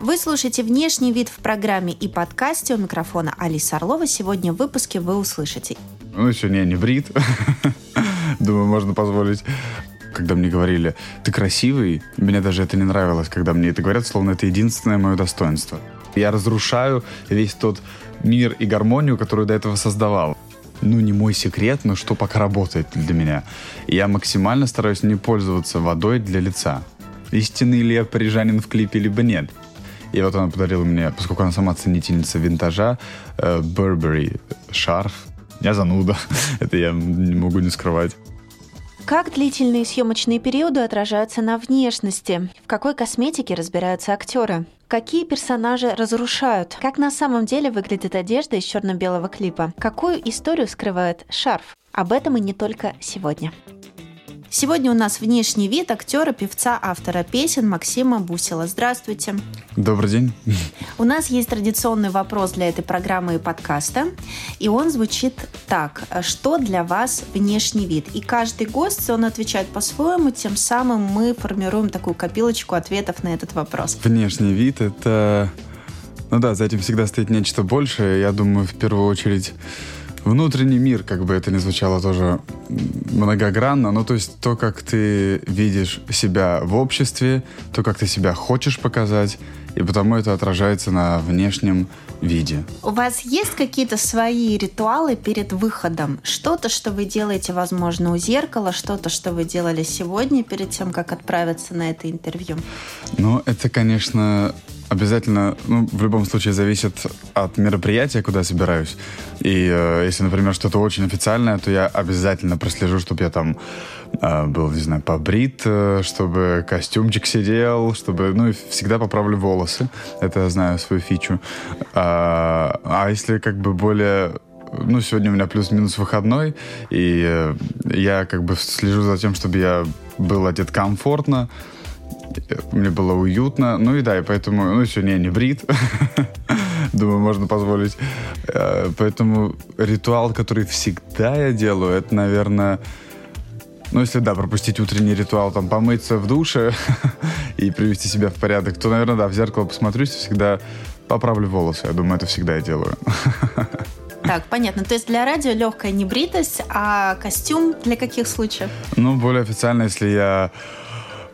Вы слушаете «Внешний вид» в программе и подкасте. У микрофона Алиса Орлова. Сегодня в выпуске вы услышите. Ну, сегодня я не брит. Думаю, можно позволить когда мне говорили, ты красивый, мне даже это не нравилось, когда мне это говорят, словно это единственное мое достоинство. Я разрушаю весь тот мир и гармонию, которую до этого создавал. Ну, не мой секрет, но что пока работает для меня. Я максимально стараюсь не пользоваться водой для лица. Истинный ли я парижанин в клипе, либо нет. И вот она подарила мне, поскольку она сама ценительница винтажа, э, Burberry шарф. Я зануда, это я не могу не скрывать. Как длительные съемочные периоды отражаются на внешности? В какой косметике разбираются актеры? Какие персонажи разрушают? Как на самом деле выглядит одежда из черно-белого клипа? Какую историю скрывает шарф? Об этом и не только сегодня. Сегодня у нас внешний вид актера, певца, автора песен Максима Бусила. Здравствуйте. Добрый день. У нас есть традиционный вопрос для этой программы и подкаста, и он звучит так. Что для вас внешний вид? И каждый гость, он отвечает по-своему, тем самым мы формируем такую копилочку ответов на этот вопрос. Внешний вид — это... Ну да, за этим всегда стоит нечто большее. Я думаю, в первую очередь внутренний мир, как бы это ни звучало тоже многогранно, ну то есть то, как ты видишь себя в обществе, то, как ты себя хочешь показать, и потому это отражается на внешнем виде. У вас есть какие-то свои ритуалы перед выходом? Что-то, что вы делаете, возможно, у зеркала, что-то, что вы делали сегодня перед тем, как отправиться на это интервью? Ну, это, конечно, обязательно, ну, в любом случае зависит от мероприятия, куда собираюсь. И э, если, например, что-то очень официальное, то я обязательно прослежу, чтобы я там э, был, не знаю, побрит, э, чтобы костюмчик сидел, чтобы, ну, и всегда поправлю волосы. Это я знаю свою фичу. А, а если как бы более ну, сегодня у меня плюс-минус выходной, и э, я как бы слежу за тем, чтобы я был одет комфортно, мне было уютно. Ну и да, и поэтому, ну, сегодня я не брит. Думаю, можно позволить. Э, поэтому ритуал, который всегда я делаю, это, наверное, ну, если, да, пропустить утренний ритуал, там, помыться в душе и привести себя в порядок, то, наверное, да, в зеркало посмотрюсь, всегда поправлю волосы. Я думаю, это всегда я делаю. Так, понятно. То есть для радио легкая небритость, а костюм для каких случаев? Ну, более официально, если я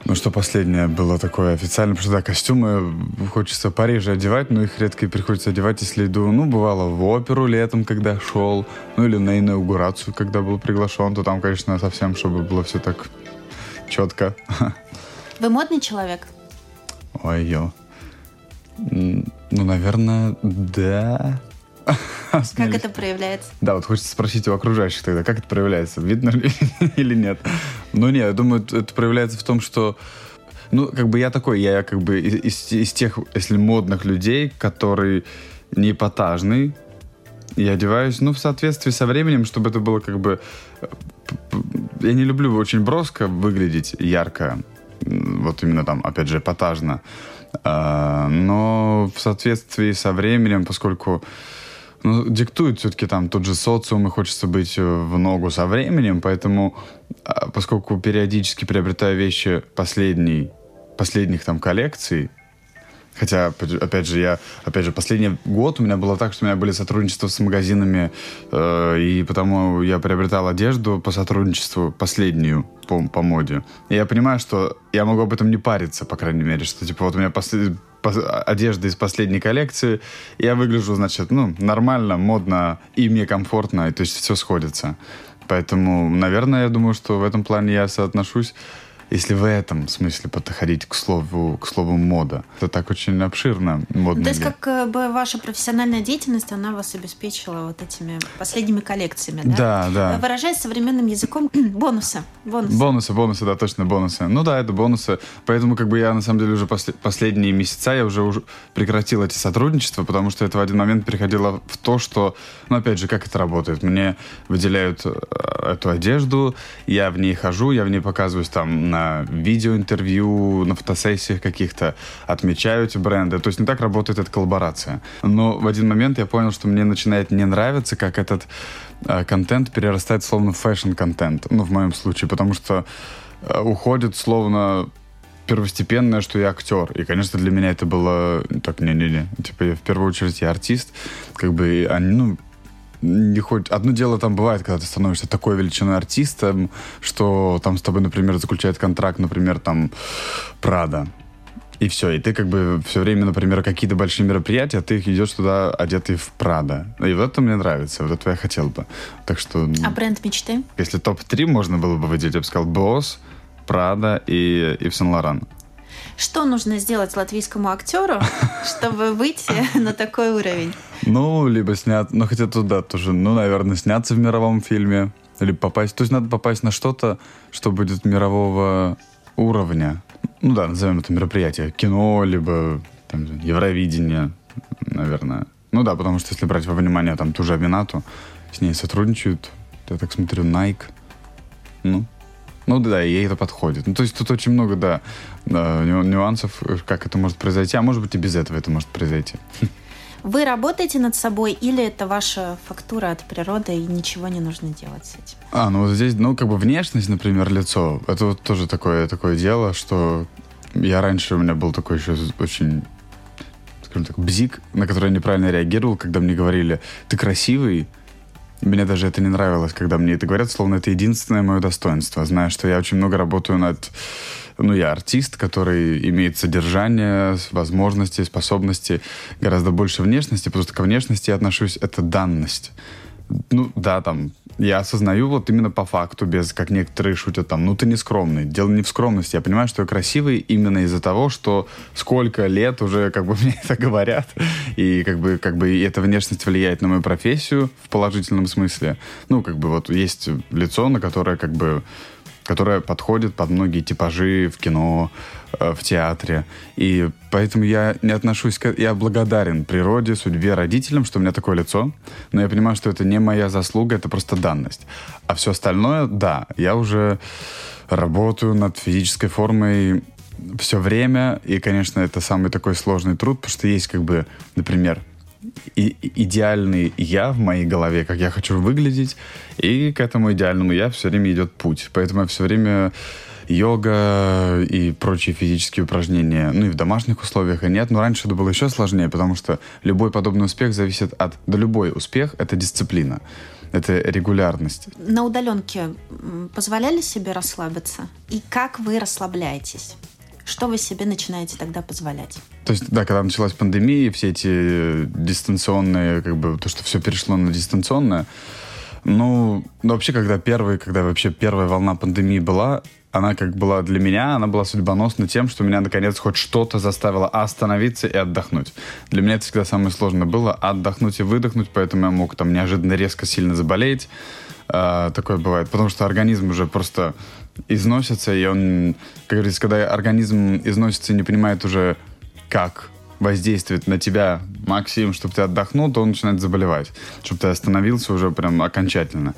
ну, что последнее было такое официально, потому что, да, костюмы хочется в Париже одевать, но их редко приходится одевать, если иду, ну, бывало в оперу летом, когда шел, ну, или на инаугурацию, когда был приглашен, то там, конечно, совсем, чтобы было все так четко. Вы модный человек? Ой, ё. Ну, наверное, да. Как это проявляется? Да, вот хочется спросить у окружающих тогда, как это проявляется, видно ли или нет. Ну, нет, я думаю, это проявляется в том, что ну, как бы я такой, я как бы из, из тех, если модных людей, который не эпатажный, я одеваюсь, ну, в соответствии со временем, чтобы это было как бы... Я не люблю очень броско выглядеть, ярко, вот именно там, опять же, эпатажно, а, но в соответствии со временем, поскольку ну, диктует все-таки там тот же социум, и хочется быть э, в ногу со временем, поэтому, а, поскольку периодически приобретаю вещи последней, последних там коллекций, Хотя, опять же, я, опять же, последний год у меня было так, что у меня были сотрудничества с магазинами, э, и потому я приобретал одежду по сотрудничеству последнюю по, по моде. И я понимаю, что я могу об этом не париться, по крайней мере, что типа вот у меня послед одежда из последней коллекции, я выгляжу, значит, ну, нормально, модно, и мне комфортно, и то есть все сходится. Поэтому, наверное, я думаю, что в этом плане я соотношусь если в этом смысле подходить к слову, к слову мода, то так очень обширно модно. То есть как э, бы ваша профессиональная деятельность, она вас обеспечила вот этими последними коллекциями, да? Да, да. Выражаясь современным языком, бонусы. Бонусы, бонусы, бонусы да, точно бонусы. Ну да, это бонусы. Поэтому как бы я на самом деле уже после, последние месяца я уже, уже прекратил эти сотрудничества, потому что это в один момент переходило в то, что, ну опять же, как это работает? Мне выделяют э, эту одежду, я в ней хожу, я в ней показываюсь там на видеоинтервью, на фотосессиях каких-то, отмечаю эти бренды. То есть не так работает эта коллаборация. Но в один момент я понял, что мне начинает не нравиться, как этот э, контент перерастает словно fashion-контент. Ну, в моем случае, потому что э, уходит словно первостепенное, что я актер. И, конечно, для меня это было так, не-не-не. Типа, я в первую очередь я артист. Как бы, они, ну, не хоть одно дело там бывает, когда ты становишься такой величиной артистом, что там с тобой, например, заключает контракт, например, там Прада. И все, и ты как бы все время, например, какие-то большие мероприятия, ты их идешь туда одетый в Прада. И вот это мне нравится, вот это я хотел бы. Так что... А бренд мечты? Если топ-3 можно было бы выделить, я бы сказал Босс, Прада и Ив Сен-Лоран. Что нужно сделать латвийскому актеру, чтобы выйти на такой уровень? Ну, либо снят, ну хотя туда тоже, ну, наверное, сняться в мировом фильме, либо попасть, то есть надо попасть на что-то, что будет мирового уровня. Ну да, назовем это мероприятие. Кино, либо там, Евровидение, наверное. Ну да, потому что если брать во внимание там ту же Аминату, с ней сотрудничают, я так смотрю, Nike. Ну, ну да, ей это подходит. Ну, то есть тут очень много, да, нюансов, как это может произойти, а может быть и без этого это может произойти. Вы работаете над собой или это ваша фактура от природы и ничего не нужно делать с этим? А, ну вот здесь, ну, как бы внешность, например, лицо, это вот тоже такое, такое дело, что я раньше, у меня был такой еще очень, скажем так, бзик, на который я неправильно реагировал, когда мне говорили, ты красивый, мне даже это не нравилось, когда мне это говорят, словно это единственное мое достоинство, зная, что я очень много работаю над ну, я артист, который имеет содержание, возможности, способности, гораздо больше внешности, потому что ко внешности я отношусь, это данность. Ну, да, там, я осознаю вот именно по факту, без, как некоторые шутят там, ну, ты не скромный. Дело не в скромности. Я понимаю, что я красивый именно из-за того, что сколько лет уже, как бы, мне это говорят. И, как бы, как бы, эта внешность влияет на мою профессию в положительном смысле. Ну, как бы, вот есть лицо, на которое, как бы, которая подходит под многие типажи в кино, э, в театре. И поэтому я не отношусь к... Я благодарен природе, судьбе, родителям, что у меня такое лицо. Но я понимаю, что это не моя заслуга, это просто данность. А все остальное, да, я уже работаю над физической формой все время. И, конечно, это самый такой сложный труд, потому что есть как бы, например, и, идеальный я в моей голове, как я хочу выглядеть, и к этому идеальному я все время идет путь. Поэтому я все время йога и прочие физические упражнения, ну и в домашних условиях и нет, но раньше это было еще сложнее, потому что любой подобный успех зависит от... Да любой успех — это дисциплина, это регулярность. На удаленке позволяли себе расслабиться? И как вы расслабляетесь? Что вы себе начинаете тогда позволять? То есть, да, когда началась пандемия, все эти дистанционные, как бы, то, что все перешло на дистанционное, ну, ну, вообще, когда первый, когда вообще первая волна пандемии была, она как была для меня, она была судьбоносна тем, что меня наконец хоть что-то заставило остановиться и отдохнуть. Для меня это всегда самое сложное было отдохнуть и выдохнуть, поэтому я мог там неожиданно резко сильно заболеть. Э, такое бывает, потому что организм уже просто износится, и он, как говорится, когда организм износится и не понимает уже, как воздействует на тебя Максим, чтобы ты отдохнул, то он начинает заболевать, чтобы ты остановился уже прям окончательно.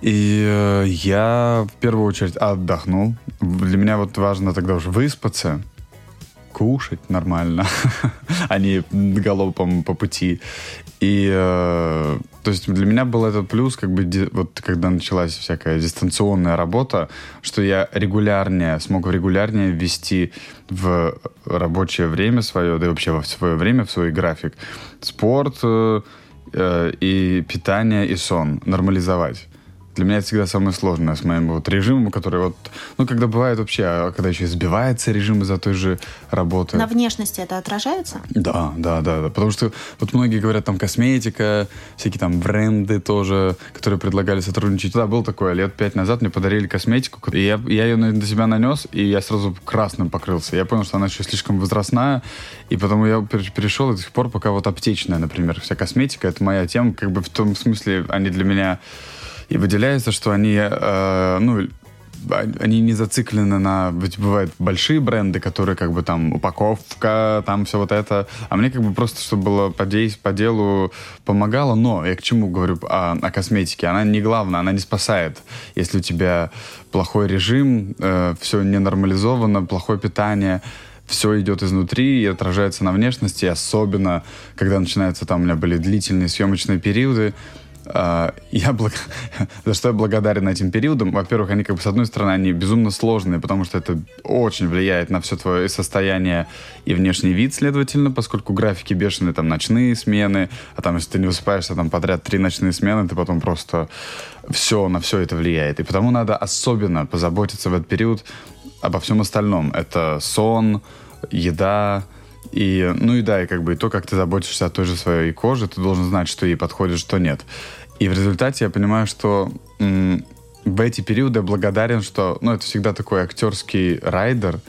И э, я в первую очередь отдохнул. Для меня вот важно тогда уже выспаться, кушать нормально, а не галопом по пути. И э, то есть для меня был этот плюс, как бы вот когда началась всякая дистанционная работа, что я регулярнее смог регулярнее ввести в рабочее время свое, да и вообще в свое время, в свой график спорт э, э, и питание и сон нормализовать. Для меня это всегда самое сложное с моим вот режимом, который вот, ну, когда бывает вообще, а когда еще избивается режим из-за той же работы. На внешности это отражается? Да, да, да, да. Потому что вот многие говорят, там, косметика, всякие там бренды тоже, которые предлагали сотрудничать. Да, был такое, лет пять назад мне подарили косметику, и я, я ее на себя нанес, и я сразу красным покрылся. Я понял, что она еще слишком возрастная, и потому я перешел до сих пор, пока вот аптечная, например, вся косметика, это моя тема, как бы в том смысле, они для меня и выделяется, что они, э, ну, они не зациклены на... Ведь бывают большие бренды, которые как бы там упаковка, там все вот это. А мне как бы просто, чтобы было по, дей, по делу помогало. Но я к чему говорю о, о косметике? Она не главная, она не спасает. Если у тебя плохой режим, э, все не нормализовано, плохое питание, все идет изнутри и отражается на внешности, особенно когда начинаются там, у меня были длительные съемочные периоды, я благ... за что я благодарен этим периодам. Во-первых, они как бы с одной стороны они безумно сложные, потому что это очень влияет на все твое состояние и внешний вид, следовательно, поскольку графики бешеные, там ночные смены, а там если ты не высыпаешься там подряд три ночные смены, ты потом просто все на все это влияет. И потому надо особенно позаботиться в этот период обо всем остальном. Это сон, еда, и, ну и да, и как бы и то, как ты заботишься о той же своей коже, ты должен знать, что ей подходит, что нет. И в результате я понимаю, что м- в эти периоды благодарен, что, ну, это всегда такой актерский райдер,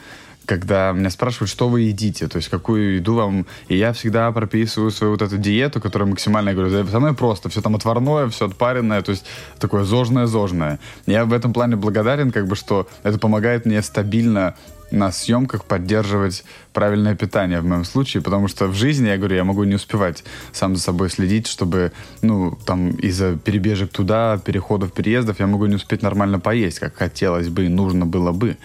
когда меня спрашивают, что вы едите, то есть какую еду вам... И я всегда прописываю свою вот эту диету, которая максимально, я говорю, самое просто, все там отварное, все отпаренное, то есть такое зожное-зожное. Я в этом плане благодарен, как бы, что это помогает мне стабильно на съемках поддерживать правильное питание в моем случае, потому что в жизни, я говорю, я могу не успевать сам за собой следить, чтобы, ну, там, из-за перебежек туда, переходов, переездов, я могу не успеть нормально поесть, как хотелось бы и нужно было бы.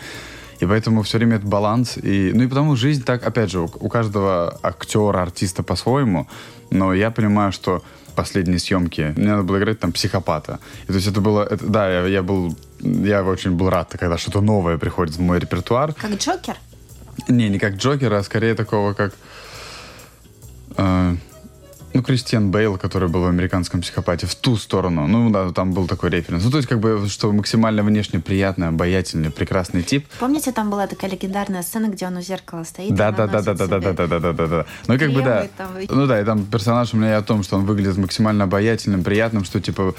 И поэтому все время это баланс. И, ну и потому жизнь так, опять же, у, у каждого актера, артиста по-своему. Но я понимаю, что последние съемки мне надо было играть там психопата. И, то есть это было, это, да, я, я был, я очень был рад, когда что-то новое приходит в мой репертуар. Как Джокер? Не, не как Джокера, а скорее такого, как... Э, ну, Кристиан Бейл, который был в «Американском психопате», в ту сторону. Ну, да, там был такой референс. Ну, то есть, как бы, что максимально внешне приятный, обаятельный, прекрасный тип. Помните, там была такая легендарная сцена, где он у зеркала стоит? Да, да, да, да, да, да, да, да, да, да, да, да. Ну, как бы, да. Там... Ну, да, и там персонаж у меня и о том, что он выглядит максимально обаятельным, приятным, что, типа,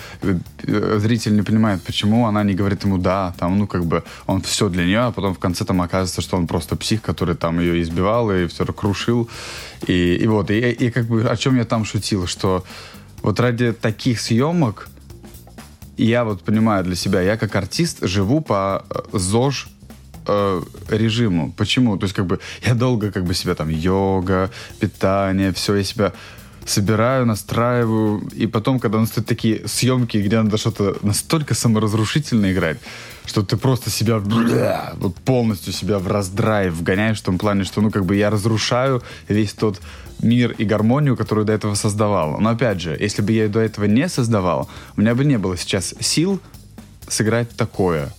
зритель не понимает, почему она не говорит ему «да», там, ну, как бы, он все для нее, а потом в конце там оказывается, что он просто псих, который там ее избивал и все крушил. И, и вот, и, и как бы, о чем я там шутил, что вот ради таких съемок я вот понимаю для себя, я как артист живу по э, ЗОЖ э, режиму. Почему? То есть как бы я долго как бы себя там йога, питание, все, я себя собираю, настраиваю, и потом, когда настают такие съемки, где надо что-то настолько саморазрушительно играть, что ты просто себя бля, полностью себя в раздрайв вгоняешь в том плане, что ну как бы я разрушаю весь тот мир и гармонию, которую до этого создавал. Но опять же, если бы я до этого не создавал, у меня бы не было сейчас сил сыграть такое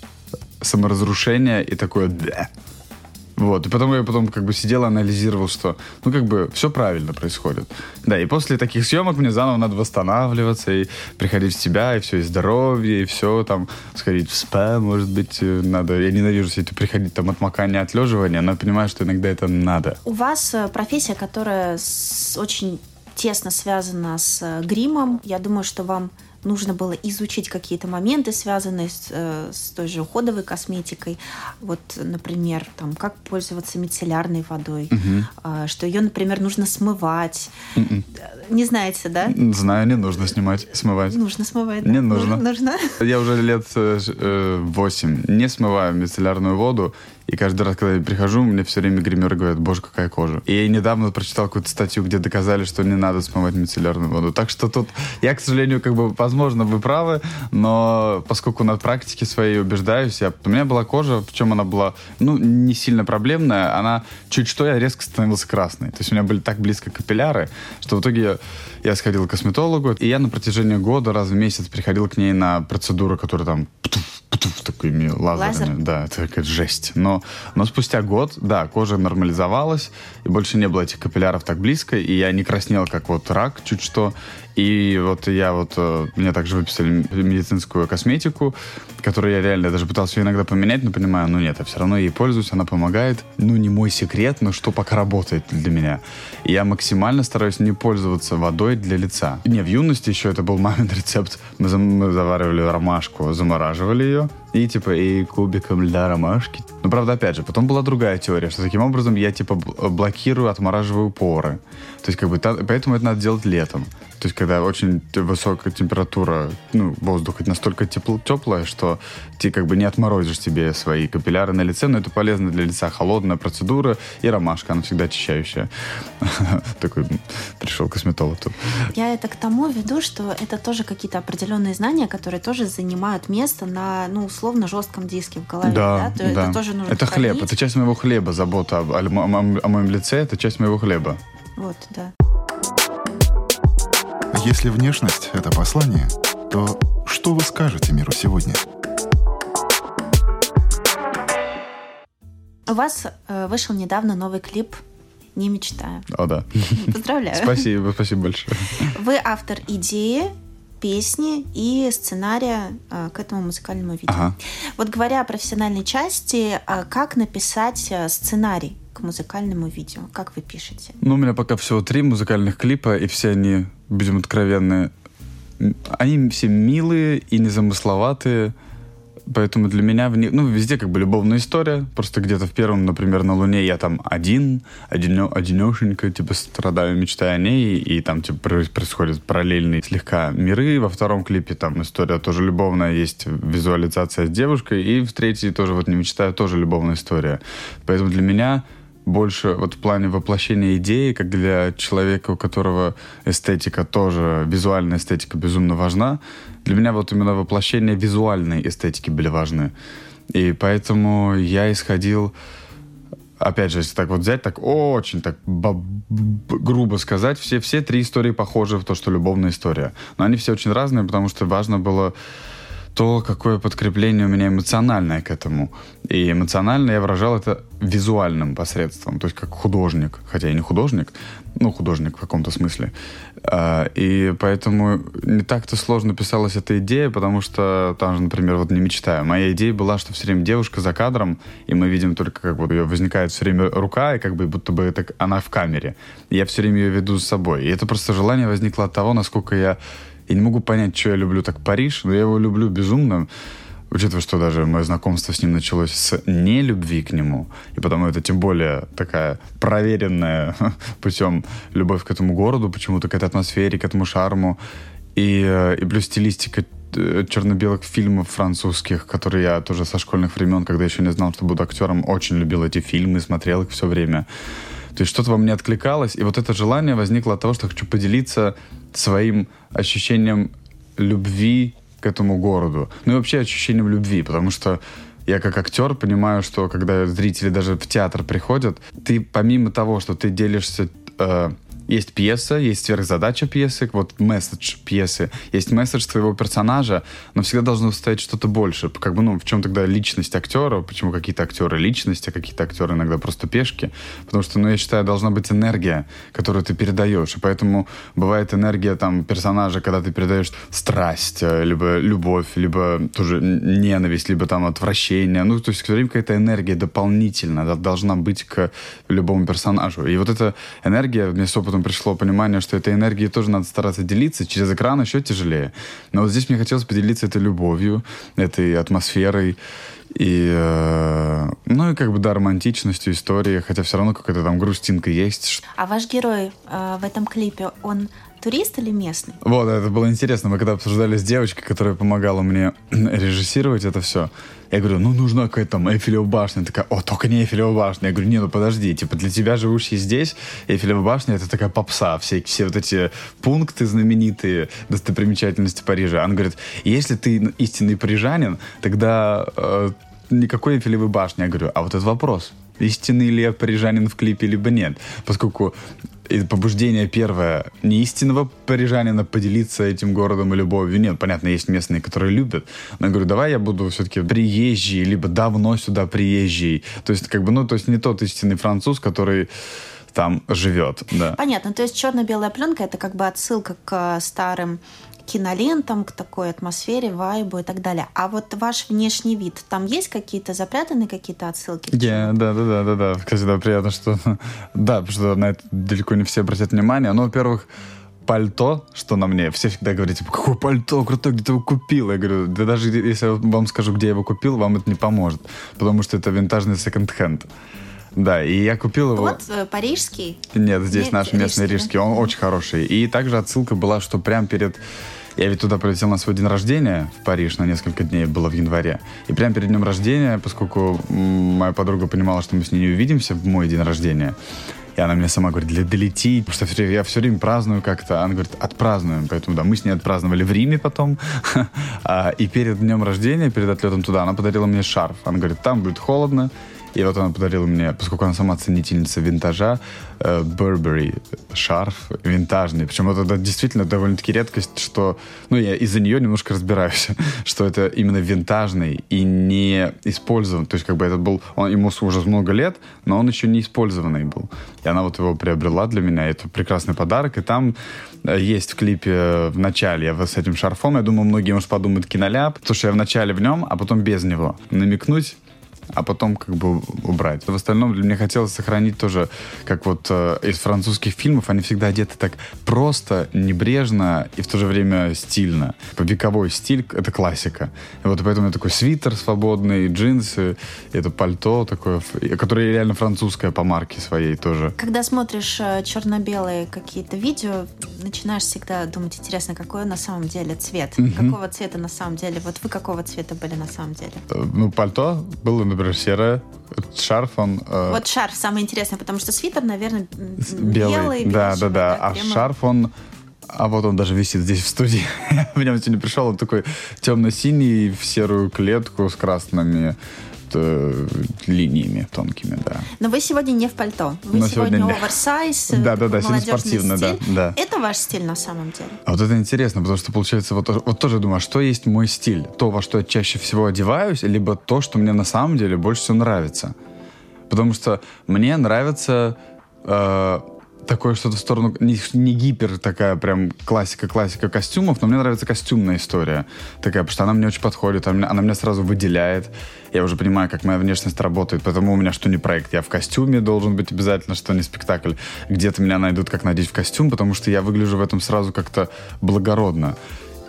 саморазрушение и такое да. Вот, и потом я потом как бы сидел, анализировал, что, ну, как бы, все правильно происходит. Да, и после таких съемок мне заново надо восстанавливаться и приходить в себя, и все, и здоровье, и все, там, сходить в спа, может быть, э, надо. Я ненавижу все это приходить там отмокание, отлеживания, но понимаю, что иногда это надо. У вас э, профессия, которая с, очень тесно связана с э, гримом. Я думаю, что вам нужно было изучить какие-то моменты, связанные с, э, с той же уходовой косметикой. Вот, например, там, как пользоваться мицеллярной водой, угу. э, что ее, например, нужно смывать. Mm-mm. Не знаете, да? Знаю, не нужно снимать, смывать. Нужно смывать, да? Не нужно. Нужно. Я уже лет э, 8 э, не смываю мицеллярную воду и каждый раз, когда я прихожу, мне все время гримеры говорят, боже, какая кожа. И я недавно прочитал какую-то статью, где доказали, что не надо смывать мицеллярную воду. Так что тут я, к сожалению, как бы, возможно, вы правы, но поскольку на практике своей убеждаюсь, я, у меня была кожа, в чем она была, ну, не сильно проблемная, она чуть что, я резко становился красной. То есть у меня были так близко капилляры, что в итоге я, я сходил к косметологу, и я на протяжении года раз в месяц приходил к ней на процедуру, которая там такими лазерами. Лазер? Да, это какая-то жесть. Но, но спустя год, да, кожа нормализовалась, и больше не было этих капилляров так близко, и я не краснел, как вот рак, чуть что. И вот я вот, э, мне также выписали медицинскую косметику, которую я реально даже пытался иногда поменять, но понимаю, ну нет, я все равно ей пользуюсь, она помогает. Ну, не мой секрет, но что пока работает для меня. И я максимально стараюсь не пользоваться водой для лица. Не, в юности еще это был мамин рецепт. Мы, мы заваривали ромашку, замораживали ее, и типа и кубиком льда ромашки. Ну, правда, опять же, потом была другая теория, что таким образом я типа блокирую, отмораживаю поры. То есть как бы та, поэтому это надо делать летом. То есть, когда очень высокая температура, ну, воздуха настолько тепло, теплая, что ты как бы не отморозишь себе свои капилляры на лице, но это полезно для лица. Холодная процедура и ромашка, она всегда очищающая. Такой пришел косметолог тут. Я это к тому веду, что это тоже какие-то определенные знания, которые тоже занимают место на, ну, условно жестком диске в голове. Да, да. Это тоже нужно Это хлеб, это часть моего хлеба, забота о моем лице, это часть моего хлеба. Вот, да. Если внешность — это послание, то что вы скажете миру сегодня? У вас э, вышел недавно новый клип «Не мечтаю». О, да. Поздравляю. Спасибо, спасибо большое. Вы автор идеи, песни и сценария э, к этому музыкальному видео. Ага. Вот говоря о профессиональной части, э, как написать э, сценарий к музыкальному видео? Как вы пишете? Ну, у меня пока всего три музыкальных клипа, и все они, будем откровенны, они все милые и незамысловатые. Поэтому для меня, в них- ну, везде как бы любовная история. Просто где-то в первом, например, на Луне я там один, одино, одинешенько, типа, страдаю, мечтая о ней, и там, типа, про- происходят параллельные слегка миры. Во втором клипе там история тоже любовная, есть визуализация с девушкой, и в третьей тоже вот «Не мечтаю» тоже любовная история. Поэтому для меня больше вот в плане воплощения идеи, как для человека, у которого эстетика тоже, визуальная эстетика безумно важна, для меня вот именно воплощение визуальной эстетики были важны. И поэтому я исходил, опять же, если так вот взять, так очень так грубо сказать, все, все три истории похожи в то, что любовная история. Но они все очень разные, потому что важно было то, какое подкрепление у меня эмоциональное к этому. И эмоционально я выражал это визуальным посредством, то есть как художник, хотя я не художник, ну, художник в каком-то смысле. А, И поэтому не так-то сложно писалась эта идея, потому что там же, например, вот не мечтаю. Моя идея была, что все время девушка за кадром, и мы видим только, как вот ее возникает все время рука, и как бы будто бы это она в камере. Я все время ее веду с собой. И это просто желание возникло от того, насколько я я не могу понять, что я люблю так Париж, но я его люблю безумно, учитывая, что даже мое знакомство с ним началось с нелюбви к нему, и потому это тем более такая проверенная путем любовь к этому городу, почему-то к этой атмосфере, к этому шарму, и, э, и плюс стилистика э, черно-белых фильмов французских, которые я тоже со школьных времен, когда еще не знал, что буду актером, очень любил эти фильмы, смотрел их все время. То есть что-то во мне откликалось, и вот это желание возникло от того, что хочу поделиться своим ощущением любви к этому городу. Ну и вообще ощущением любви, потому что я как актер понимаю, что когда зрители даже в театр приходят, ты помимо того, что ты делишься э, есть пьеса, есть сверхзадача пьесы, вот месседж пьесы, есть месседж твоего персонажа, но всегда должно стоять что-то больше. Как бы, ну, в чем тогда личность актера? Почему какие-то актеры личность, а какие-то актеры иногда просто пешки? Потому что, ну, я считаю, должна быть энергия, которую ты передаешь. И поэтому бывает энергия там персонажа, когда ты передаешь страсть, э, либо любовь, либо тоже ненависть, либо там отвращение. Ну, то есть все время какая-то энергия дополнительно должна быть к любому персонажу. И вот эта энергия, мне с опытом пришло понимание, что этой энергией тоже надо стараться делиться. Через экран еще тяжелее. Но вот здесь мне хотелось поделиться этой любовью, этой атмосферой. И, э, ну и как бы, да, романтичностью истории, хотя все равно какая-то там грустинка есть. А ваш герой э, в этом клипе, он турист или местный? Вот, это было интересно. Мы когда обсуждали с девочкой, которая помогала мне режиссировать это все, я говорю, ну, нужна какая-то там Эйфелева башня. Она такая, о, только не Эйфелева башня. Я говорю, не, ну, подожди, типа, для тебя, живущий здесь, Эйфелева башня — это такая попса, все, все вот эти пункты знаменитые, достопримечательности Парижа. Она говорит, если ты истинный парижанин, тогда э, никакой Эйфелевой башни. Я говорю, а вот этот вопрос, истинный ли я парижанин в клипе, либо нет. Поскольку и побуждение первое не истинного парижанина поделиться этим городом и любовью. Нет, понятно, есть местные, которые любят. Но я говорю, давай я буду все-таки приезжий, либо давно сюда приезжий. То есть, как бы, ну, то есть не тот истинный француз, который там живет, да. Понятно, то есть черно-белая пленка это как бы отсылка к старым кинолентам, к такой атмосфере, вайбу и так далее. А вот ваш внешний вид, там есть какие-то запрятаны какие-то отсылки? Да, да, да, да, да. Кстати, да, приятно, что... Да, потому что на это далеко не все обратят внимание. Ну, во-первых, пальто, что на мне, все всегда говорят, типа, какое пальто крутое, где ты его купил? Я говорю, да даже если я вам скажу, где я его купил, вам это не поможет, потому что это винтажный секонд-хенд. Да, и я купил его... Вот э, парижский. Нет, здесь Нет, наш местный рижский, рижский, он очень хороший. И также отсылка была, что прям перед... Я ведь туда прилетел на свой день рождения в Париж на несколько дней, было в январе. И прямо перед днем рождения, поскольку моя подруга понимала, что мы с ней не увидимся в мой день рождения, и она мне сама говорит, для долететь, потому что я все время праздную как-то. Она говорит, отпразднуем. Поэтому, да, мы с ней отпраздновали в Риме потом. А, И перед днем рождения, перед отлетом туда, она подарила мне шарф. Она говорит, там будет холодно, И вот она подарила мне, поскольку она сама ценительница винтажа, э, Burberry шарф винтажный. Причем это, это действительно довольно-таки редкость, что... Ну, я из-за нее немножко разбираюсь, что это именно винтажный и не использован. То есть, как бы этот был... Он, ему уже много лет, но он еще не использованный был. И она вот его приобрела для меня. Это прекрасный подарок. И там э, есть в клипе э, в начале я с этим шарфом. Я думаю, многие, может, подумают киноляп, потому что я в начале в нем, а потом без него. Намекнуть а потом как бы убрать. В остальном мне хотелось сохранить тоже, как вот э, из французских фильмов, они всегда одеты так просто, небрежно и в то же время стильно. Вековой стиль — это классика. И вот поэтому такой свитер свободный, джинсы, это пальто такое, которое реально французское по марке своей тоже. Когда смотришь э, черно-белые какие-то видео, начинаешь всегда думать, интересно, какой на самом деле цвет? Угу. Какого цвета на самом деле? Вот вы какого цвета были на самом деле? Э, ну, пальто было, например, серое. Шарф, он... Э... Вот шарф самое интересное, потому что свитер, наверное, белый. белый да, да, да. А прямо... шарф, он... А вот он даже висит здесь в студии. В нем сегодня пришел, он такой темно-синий, в серую клетку с красными э, линиями тонкими, да. Но вы сегодня не в пальто. Вы Но сегодня, сегодня оверсайз, да, да, да, сегодня спортивно, стиль. да, да. Это ваш стиль на самом деле? А вот это интересно, потому что получается, вот, вот тоже думаю, а что есть мой стиль? То, во что я чаще всего одеваюсь, либо то, что мне на самом деле больше всего нравится? Потому что мне нравится... Э, такое что-то в сторону, не, не гипер такая прям классика-классика костюмов, но мне нравится костюмная история такая, потому что она мне очень подходит, она, она меня сразу выделяет. Я уже понимаю, как моя внешность работает, потому у меня что не проект, я в костюме должен быть обязательно, что не спектакль. Где-то меня найдут, как надеть в костюм, потому что я выгляжу в этом сразу как-то благородно.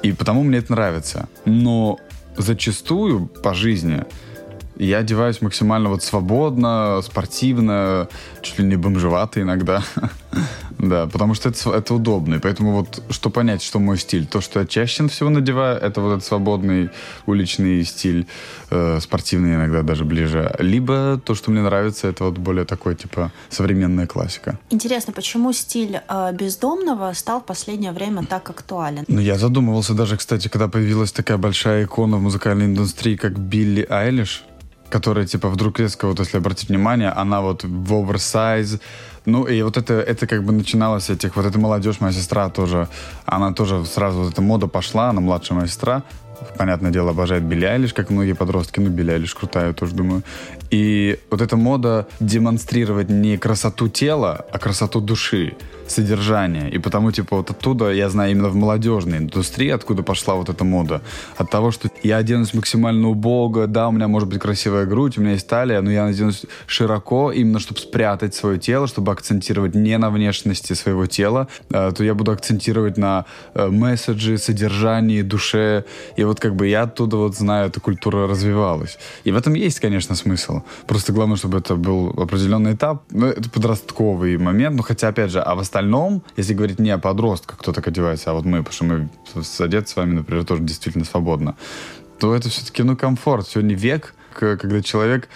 И потому мне это нравится. Но зачастую по жизни я одеваюсь максимально вот свободно, спортивно, чуть ли не бомжевато иногда. да, потому что это, это удобно. И поэтому вот, что понять, что мой стиль. То, что я чаще всего надеваю, это вот этот свободный уличный стиль, э, спортивный иногда даже ближе. Либо то, что мне нравится, это вот более такой, типа, современная классика. Интересно, почему стиль э, бездомного стал в последнее время так актуален? Ну, я задумывался даже, кстати, когда появилась такая большая икона в музыкальной индустрии, как Билли Айлиш которая, типа, вдруг резко, вот если обратить внимание, она вот в оверсайз, ну, и вот это, это как бы начиналось этих, вот эта молодежь, моя сестра тоже, она тоже сразу, вот эта мода пошла, она младшая моя сестра, понятное дело, обожает Билли Айлиш, как многие подростки, ну, Билли Айлиш крутая, я тоже думаю. И вот эта мода демонстрировать не красоту тела, а красоту души содержание. И потому, типа, вот оттуда, я знаю, именно в молодежной индустрии, откуда пошла вот эта мода. От того, что я оденусь максимально убого, да, у меня может быть красивая грудь, у меня есть талия, но я оденусь широко, именно чтобы спрятать свое тело, чтобы акцентировать не на внешности своего тела, э, то я буду акцентировать на э, месседжи, содержании, душе. И вот как бы я оттуда вот знаю, эта культура развивалась. И в этом есть, конечно, смысл. Просто главное, чтобы это был определенный этап. Ну, это подростковый момент, но хотя, опять же, а в остальном если говорить не о подростках, кто так одевается, а вот мы, потому что мы одеты с вами, например, тоже действительно свободно, то это все-таки, ну, комфорт. Сегодня век, когда человек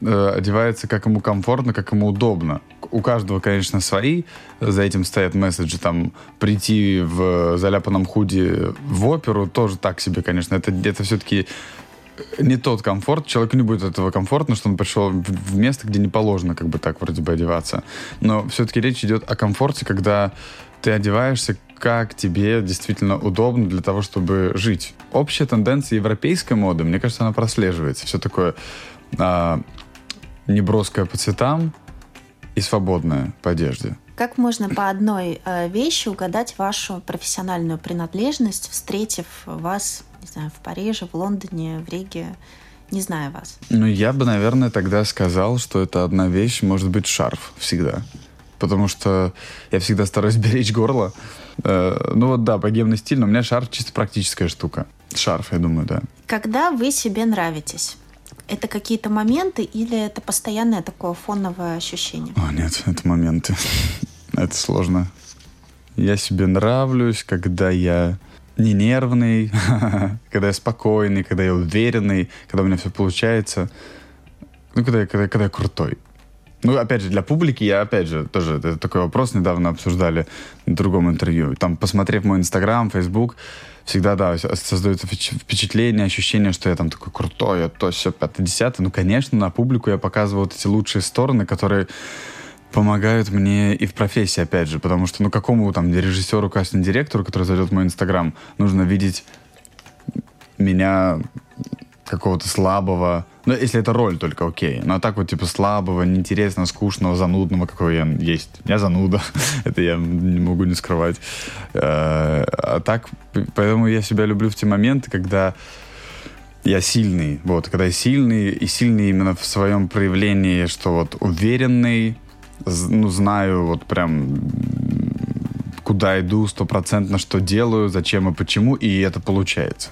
э, одевается, как ему комфортно, как ему удобно. У каждого, конечно, свои. За этим стоят месседжи. Там прийти в заляпанном худи в оперу тоже так себе, конечно. Это, это все-таки не тот комфорт. Человеку не будет этого комфортно, что он пришел в место, где не положено как бы так вроде бы одеваться. Но все-таки речь идет о комфорте, когда ты одеваешься как тебе действительно удобно для того, чтобы жить. Общая тенденция европейской моды, мне кажется, она прослеживается. Все такое а, неброское по цветам и свободное по одежде. Как можно по одной э, вещи угадать вашу профессиональную принадлежность, встретив вас не знаю, в Париже, в Лондоне, в Риге, не знаю вас? Ну, я бы, наверное, тогда сказал, что это одна вещь, может быть, шарф всегда. Потому что я всегда стараюсь беречь горло. Э, ну вот да, богемный стиль, но у меня шарф чисто практическая штука. Шарф, я думаю, да. Когда вы себе нравитесь, это какие-то моменты или это постоянное такое фоновое ощущение? О, нет, это моменты. это сложно. Я себе нравлюсь, когда я не нервный, когда я спокойный, когда я уверенный, когда у меня все получается. Ну, когда я, когда, когда я крутой. Ну, опять же, для публики я, опять же, тоже это такой вопрос недавно обсуждали на другом интервью. Там, посмотрев мой Инстаграм, Фейсбук, всегда, да, создается впечатление, ощущение, что я там такой крутой, я то, все, пятое, десятое. Ну, конечно, на публику я показываю вот эти лучшие стороны, которые помогают мне и в профессии, опять же, потому что, ну, какому там режиссеру, кастинг-директору, который зайдет в мой Инстаграм, нужно видеть меня какого-то слабого, ну, если это роль только, окей. Но так вот, типа, слабого, неинтересного, скучного, занудного, какой я есть. Я зануда. это я не могу не скрывать. Э, а так, поэтому я себя люблю в те моменты, когда я сильный. Вот, когда я сильный, и сильный именно в своем проявлении, что вот уверенный, ну, знаю вот прям куда иду, стопроцентно что делаю, зачем и почему, и это получается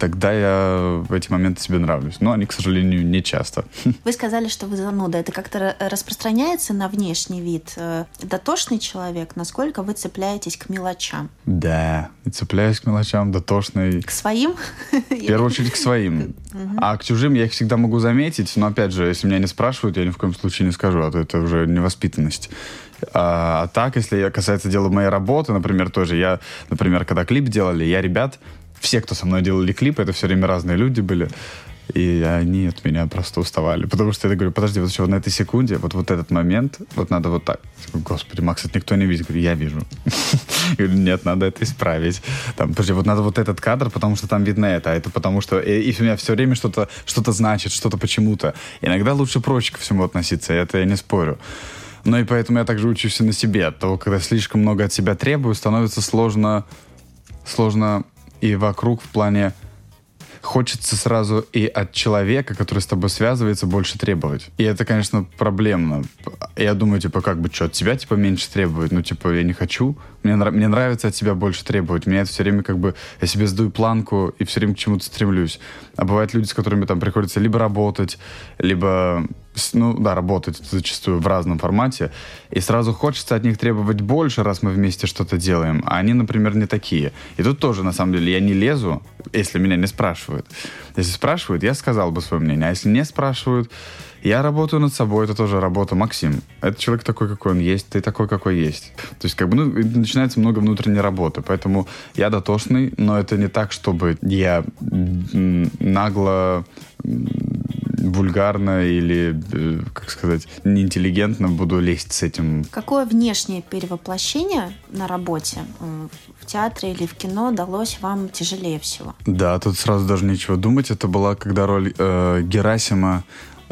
тогда я в эти моменты себе нравлюсь. Но они, к сожалению, не часто. Вы сказали, что вы зануда. Это как-то распространяется на внешний вид? Э, дотошный человек, насколько вы цепляетесь к мелочам? Да, цепляюсь к мелочам, дотошный. К своим? В первую очередь к своим. А к чужим я их всегда могу заметить, но, опять же, если меня не спрашивают, я ни в коем случае не скажу, а то это уже невоспитанность. А, а так, если касается дела моей работы, например, тоже я, например, когда клип делали, я ребят все, кто со мной делали клипы, это все время разные люди были. И они от меня просто уставали. Потому что я говорю, подожди, вот еще на этой секунде, вот, вот этот момент, вот надо вот так. Господи, Макс, это никто не видит. Я говорю, я вижу. Говорю, нет, надо это исправить. Там, подожди, вот надо вот этот кадр, потому что там видно это, а это потому что... И, и у меня все время что-то что значит, что-то почему-то. Иногда лучше проще ко всему относиться, это я не спорю. Но и поэтому я также учусь на себе. От того, когда слишком много от себя требую, становится сложно, сложно и вокруг в плане хочется сразу и от человека, который с тобой связывается, больше требовать. И это, конечно, проблемно. Я думаю, типа, как бы, что, от тебя, типа, меньше требует? Ну, типа, я не хочу. Мне, мне нравится от тебя больше требовать. Меня это все время, как бы, я себе сдаю планку и все время к чему-то стремлюсь. А бывают люди, с которыми там приходится либо работать, либо ну да, работать зачастую в разном формате, и сразу хочется от них требовать больше, раз мы вместе что-то делаем, а они, например, не такие. И тут тоже, на самом деле, я не лезу, если меня не спрашивают. Если спрашивают, я сказал бы свое мнение, а если не спрашивают, я работаю над собой, это тоже работа. Максим, это человек такой, какой он есть, ты такой, какой есть. То есть, как бы, ну, начинается много внутренней работы, поэтому я дотошный, но это не так, чтобы я нагло вульгарно или, э, как сказать, неинтеллигентно буду лезть с этим. Какое внешнее перевоплощение на работе э, в театре или в кино далось вам тяжелее всего? Да, тут сразу даже нечего думать. Это была когда роль э, Герасима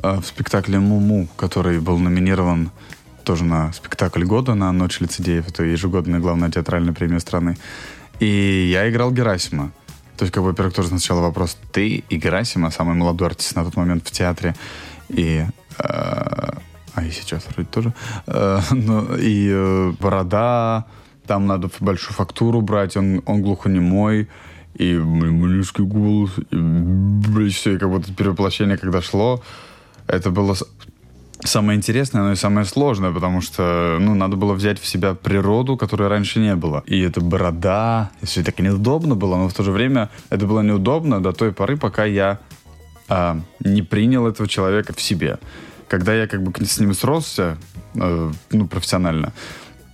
э, в спектакле «Муму», который был номинирован тоже на спектакль года, на «Ночь лицедеев». Это ежегодная главная театральная премия страны. И я играл Герасима. То есть, как бы, во-первых, тоже сначала вопрос, ты и Герасима, самый молодой артист на тот момент в театре, и... Э, а и сейчас вроде тоже. Э, ну, и э, борода, там надо большую фактуру брать, он, он глухонемой, и низкий голос, и, блин, все, и как будто перевоплощение, когда шло, это было самое интересное, но и самое сложное, потому что, ну, надо было взять в себя природу, которой раньше не было. И это борода, и все так неудобно было, но в то же время это было неудобно до той поры, пока я а, не принял этого человека в себе. Когда я как бы с ним сросся, э, ну, профессионально,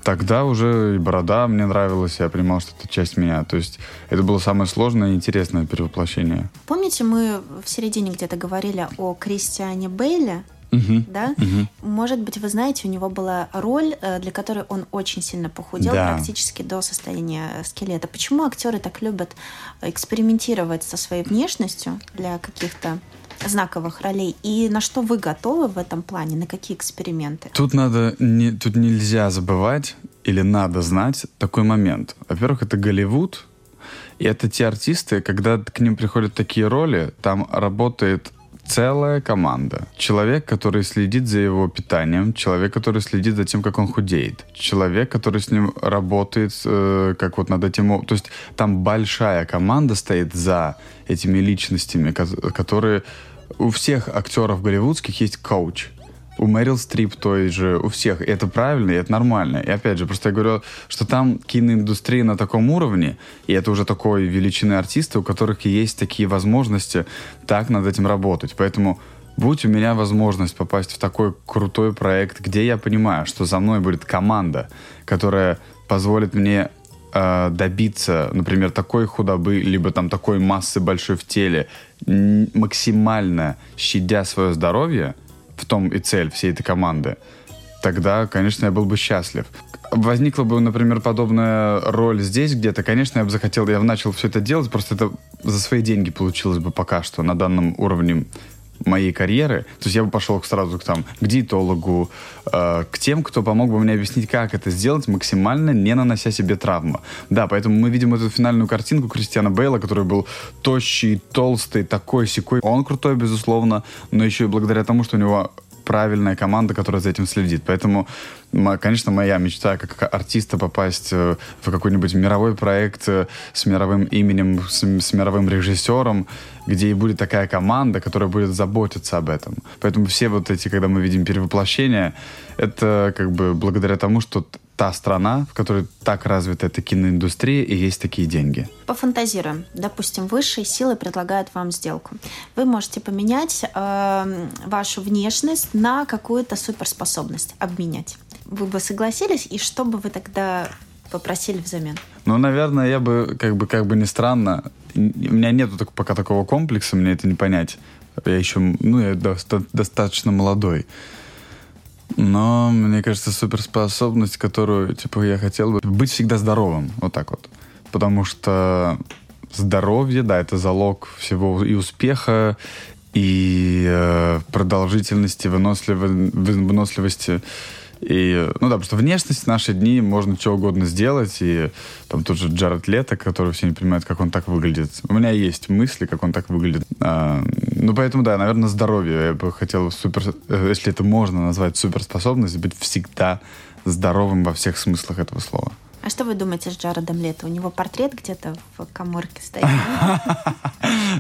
тогда уже и борода мне нравилась, я понимал, что это часть меня. То есть это было самое сложное и интересное перевоплощение. Помните, мы в середине где-то говорили о Кристиане Бейле, угу. да? Угу. Может быть, вы знаете, у него была роль, э, для которой он очень сильно похудел, да. практически до состояния скелета. Почему актеры так любят экспериментировать со своей внешностью для каких-то знаковых ролей и на что вы готовы в этом плане, на какие эксперименты? Тут надо, не, тут нельзя забывать или надо знать такой момент. Во-первых, это Голливуд, и это те артисты, когда к ним приходят такие роли, там работает целая команда. Человек, который следит за его питанием, человек, который следит за тем, как он худеет, человек, который с ним работает, э, как вот над этим... То есть там большая команда стоит за этими личностями, которые... У всех актеров голливудских есть коуч у Мэрил Стрип той же, у всех. И это правильно, и это нормально. И опять же, просто я говорю, что там киноиндустрия на таком уровне, и это уже такой величины артисты, у которых есть такие возможности так над этим работать. Поэтому будь у меня возможность попасть в такой крутой проект, где я понимаю, что за мной будет команда, которая позволит мне э, добиться, например, такой худобы, либо там такой массы большой в теле, максимально щадя свое здоровье, в том и цель всей этой команды, тогда, конечно, я был бы счастлив. Возникла бы, например, подобная роль здесь где-то, конечно, я бы захотел, я бы начал все это делать, просто это за свои деньги получилось бы пока что на данном уровне моей карьеры. То есть я бы пошел сразу к, там, к диетологу, э, к тем, кто помог бы мне объяснить, как это сделать максимально, не нанося себе травму. Да, поэтому мы видим эту финальную картинку Кристиана Бейла, который был тощий, толстый, такой секой. Он крутой, безусловно, но еще и благодаря тому, что у него правильная команда, которая за этим следит. Поэтому, конечно, моя мечта как артиста попасть э, в какой-нибудь мировой проект э, с мировым именем, с, с мировым режиссером, где и будет такая команда, которая будет заботиться об этом. Поэтому все вот эти, когда мы видим перевоплощение, это как бы благодаря тому, что та страна, в которой так развита эта киноиндустрия и есть такие деньги. Пофантазируем. Допустим, высшие силы предлагают вам сделку. Вы можете поменять э, вашу внешность на какую-то суперспособность, обменять. Вы бы согласились, и что бы вы тогда попросили взамен? Ну, наверное, я бы, как бы, как бы ни странно, у меня нет пока такого комплекса, мне это не понять. Я еще, ну, я достаточно молодой. Но, мне кажется, суперспособность, которую, типа, я хотел бы быть всегда здоровым. Вот так вот. Потому что здоровье, да, это залог всего и успеха, и э, продолжительности, выносливости и, ну да, потому что внешность в наши дни можно что угодно сделать. И там тот же Джаред Лето, который все не понимают, как он так выглядит. У меня есть мысли, как он так выглядит. А, ну, поэтому, да, наверное, здоровье. Я бы хотел супер... Э, если это можно назвать суперспособность, быть всегда здоровым во всех смыслах этого слова. А что вы думаете с Джаредом Лето? У него портрет где-то в коморке стоит?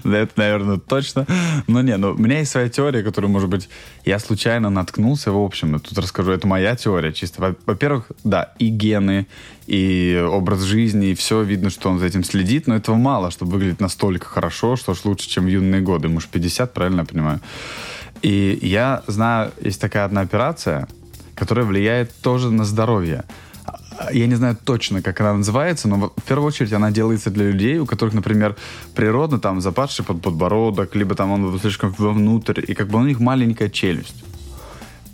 Да, это, наверное, точно. Но не, ну, у меня есть своя теория, которую, может быть, я случайно наткнулся. В общем, я тут расскажу. Это моя теория чисто. Во-первых, да, и гены, и образ жизни, и все видно, что он за этим следит, но этого мало, чтобы выглядеть настолько хорошо, что ж лучше, чем в юные годы. Может, 50, правильно я понимаю? И я знаю, есть такая одна операция, которая влияет тоже на здоровье я не знаю точно, как она называется, но в первую очередь она делается для людей, у которых, например, природно там западший под подбородок, либо там он слишком вовнутрь, и как бы у них маленькая челюсть.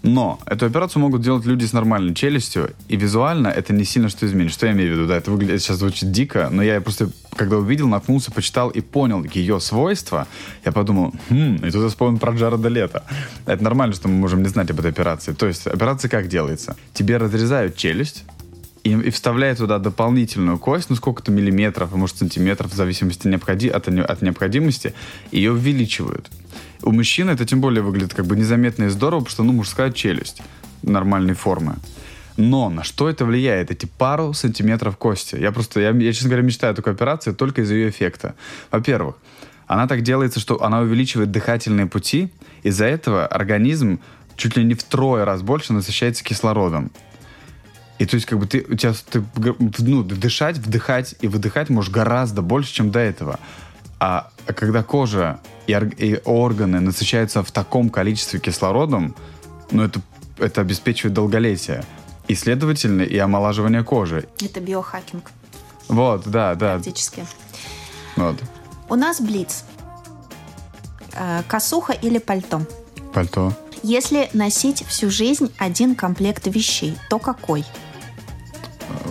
Но эту операцию могут делать люди с нормальной челюстью, и визуально это не сильно что изменит. Что я имею в виду? Да, это выглядит, сейчас звучит дико, но я просто, когда увидел, наткнулся, почитал и понял ее свойства, я подумал, хм, и тут я вспомнил про Джареда Лето. Это нормально, что мы можем не знать об этой операции. То есть операция как делается? Тебе разрезают челюсть, и, и вставляет туда дополнительную кость, ну сколько-то миллиметров, а может сантиметров, в зависимости необходи, от, от необходимости, ее увеличивают. У мужчины это тем более выглядит как бы незаметно и здорово, потому что, ну, мужская челюсть нормальной формы. Но на что это влияет? Эти пару сантиметров кости. Я просто, я, я честно говоря, мечтаю о такой операции только из ее эффекта. Во-первых, она так делается, что она увеличивает дыхательные пути, из-за этого организм чуть ли не втрое раз больше насыщается кислородом. И то есть, как бы ты, у тебя, ты, ну, дышать, вдыхать и выдыхать можешь гораздо больше, чем до этого. А когда кожа и, и органы насыщаются в таком количестве кислородом, ну, это, это обеспечивает долголетие. И, следовательно, и омолаживание кожи. Это биохакинг. Вот, да, да. Практически. Вот. У нас блиц. Э, косуха или пальто? Пальто. Если носить всю жизнь один комплект вещей, то какой?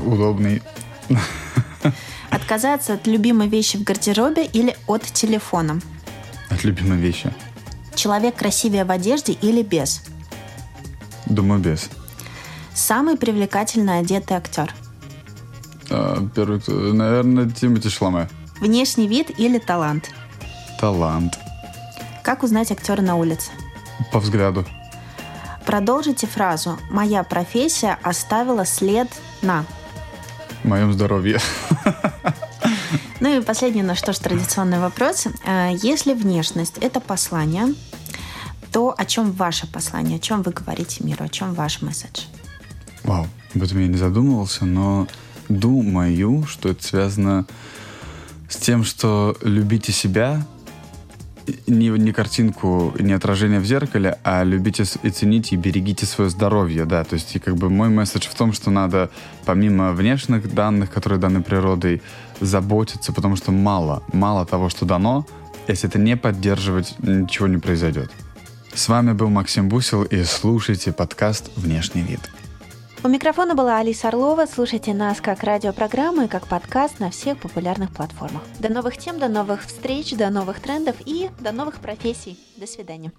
Удобный. Отказаться от любимой вещи в гардеробе или от телефона? От любимой вещи. Человек красивее в одежде или без? Думаю, без. Самый привлекательно одетый актер? А, первый, наверное, Тимати Шламе. Внешний вид или талант? Талант. Как узнать актера на улице? По взгляду. Продолжите фразу «Моя профессия оставила след на...» в моем здоровье. Ну и последний, ну что ж, традиционный вопрос. Э, если внешность – это послание, то о чем ваше послание, о чем вы говорите миру, о чем ваш месседж? Вау, об этом я не задумывался, но думаю, что это связано с тем, что любите себя не, не картинку, не отражение в зеркале, а любите и цените и берегите свое здоровье, да. То есть, и как бы мой месседж в том, что надо, помимо внешних данных, которые даны природой, заботиться, потому что мало, мало того, что дано, если это не поддерживать, ничего не произойдет. С вами был Максим Бусел и слушайте подкаст «Внешний вид». У микрофона была Алиса Орлова. Слушайте нас как радиопрограммы и как подкаст на всех популярных платформах. До новых тем, до новых встреч, до новых трендов и до новых профессий. До свидания.